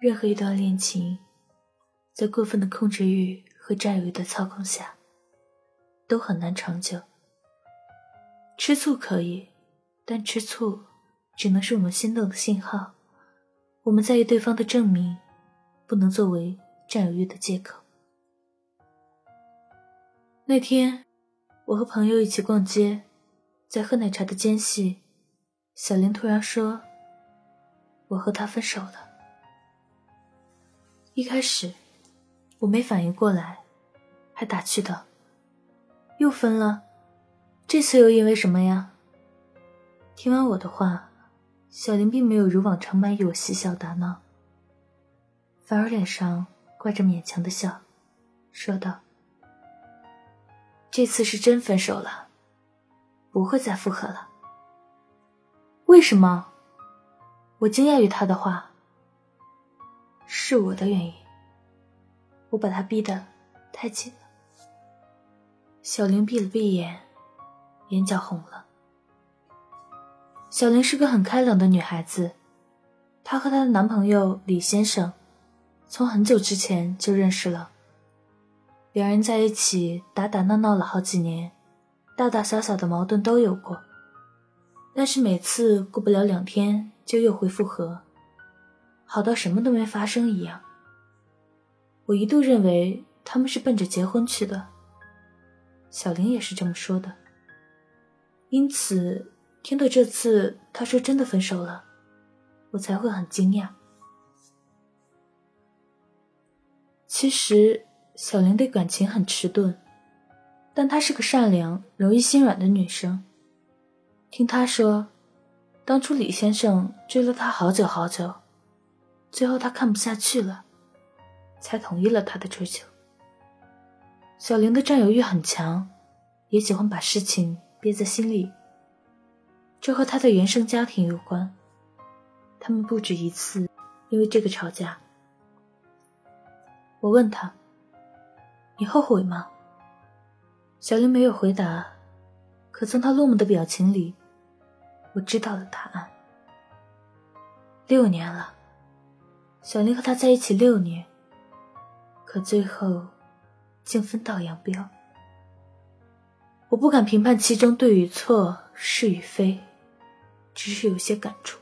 任何一段恋情，在过分的控制欲和占有欲的操控下，都很难长久。吃醋可以，但吃醋只能是我们心动的信号，我们在意对方的证明，不能作为占有欲的借口。那天，我和朋友一起逛街，在喝奶茶的间隙，小林突然说：“我和他分手了。”一开始，我没反应过来，还打趣道：“又分了，这次又因为什么呀？”听完我的话，小林并没有如往常般与我嬉笑打闹，反而脸上挂着勉强的笑，说道：“这次是真分手了，不会再复合了。”为什么？我惊讶于他的话。是我的原因，我把他逼得太紧了。小玲闭了闭眼，眼角红了。小玲是个很开朗的女孩子，她和她的男朋友李先生从很久之前就认识了，两人在一起打打闹闹了好几年，大大小小的矛盾都有过，但是每次过不了两天就又会复合。好到什么都没发生一样。我一度认为他们是奔着结婚去的，小玲也是这么说的。因此，听到这次他说真的分手了，我才会很惊讶。其实，小玲对感情很迟钝，但她是个善良、容易心软的女生。听她说，当初李先生追了她好久好久。最后，他看不下去了，才同意了他的追求。小玲的占有欲很强，也喜欢把事情憋在心里。这和她的原生家庭有关，他们不止一次因为这个吵架。我问他：“你后悔吗？”小玲没有回答，可从她落寞的表情里，我知道了答案。六年了。小林和他在一起六年，可最后竟分道扬镳。我不敢评判其中对与错、是与非，只是有些感触。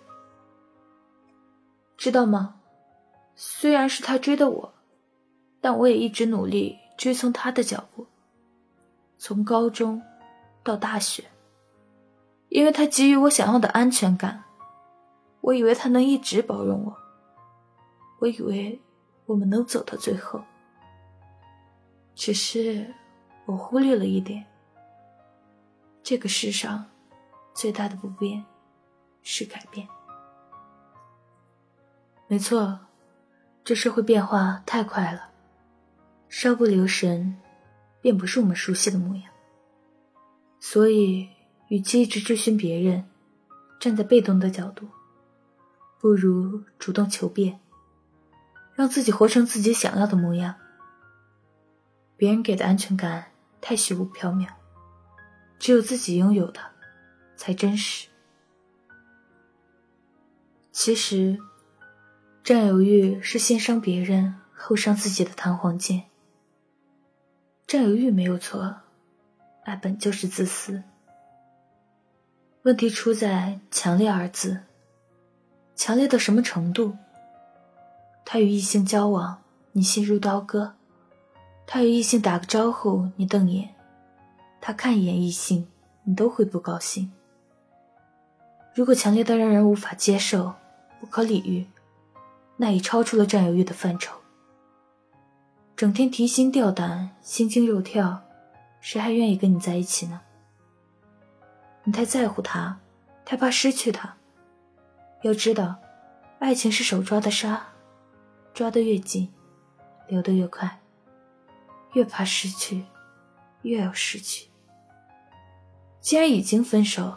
知道吗？虽然是他追的我，但我也一直努力追从他的脚步，从高中到大学，因为他给予我想要的安全感，我以为他能一直包容我。我以为我们能走到最后，只是我忽略了一点：这个世上最大的不变是改变。没错，这社会变化太快了，稍不留神，便不是我们熟悉的模样。所以，与其一直追寻别人，站在被动的角度，不如主动求变。让自己活成自己想要的模样。别人给的安全感太虚无缥缈，只有自己拥有的才真实。其实，占有欲是先伤别人后伤自己的弹簧剑。占有欲没有错，爱本就是自私。问题出在“强烈”二字，强烈到什么程度？他与异性交往，你心如刀割；他与异性打个招呼，你瞪眼；他看一眼异性，你都会不高兴。如果强烈到让人无法接受、不可理喻，那已超出了占有欲的范畴。整天提心吊胆、心惊肉跳，谁还愿意跟你在一起呢？你太在乎他，太怕失去他。要知道，爱情是手抓的沙。抓得越紧，流得越快。越怕失去，越要失去。既然已经分手，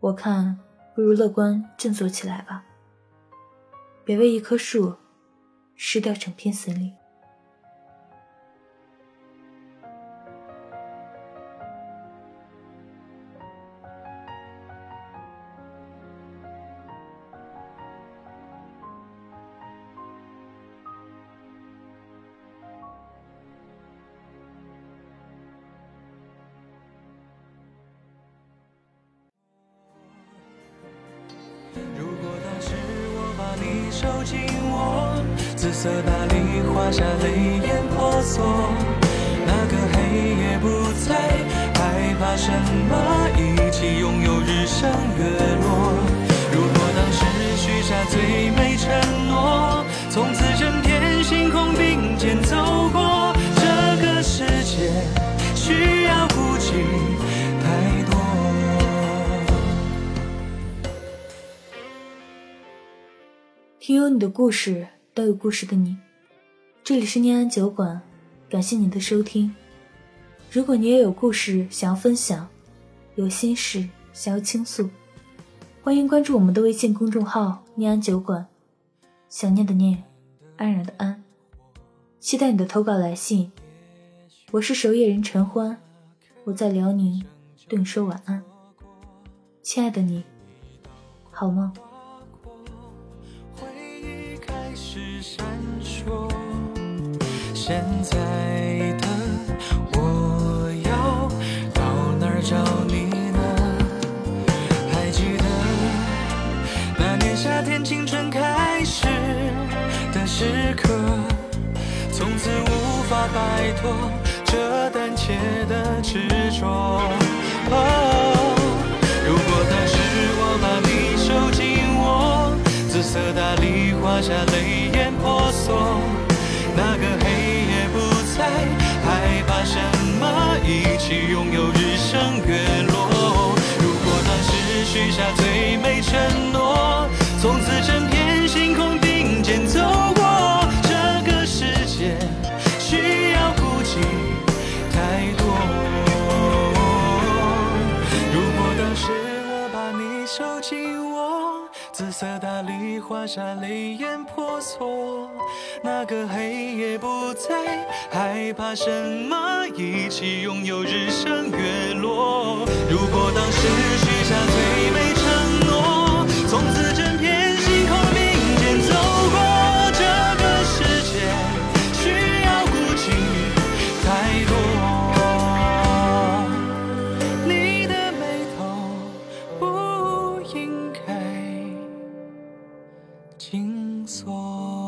我看不如乐观振作起来吧。别为一棵树，失掉整片森林。你收进我，紫色大理画下泪眼婆娑。那个黑夜不再，害怕什么？一起拥有日升月落。如果当时许下最听有你的故事，都有故事的你。这里是念安酒馆，感谢你的收听。如果你也有故事想要分享，有心事想要倾诉，欢迎关注我们的微信公众号“念安酒馆”。想念的念，安然的安，期待你的投稿来信。我是守夜人陈欢，我在辽宁对你说晚安，亲爱的你，好梦。现在的我要到哪儿找你呢？还记得那年夏天，青春开始的时刻，从此无法摆脱这胆怯的执着。如果当时我把你收进我紫色大理，画下泪眼婆娑，那个黑。害怕什么？一起拥有日升月落。如果当时许下最美承诺，从此色大丽花下泪眼婆娑。那个黑夜不再害怕什么，一起拥有日升月落。如果当时许下最美承诺，从此。紧锁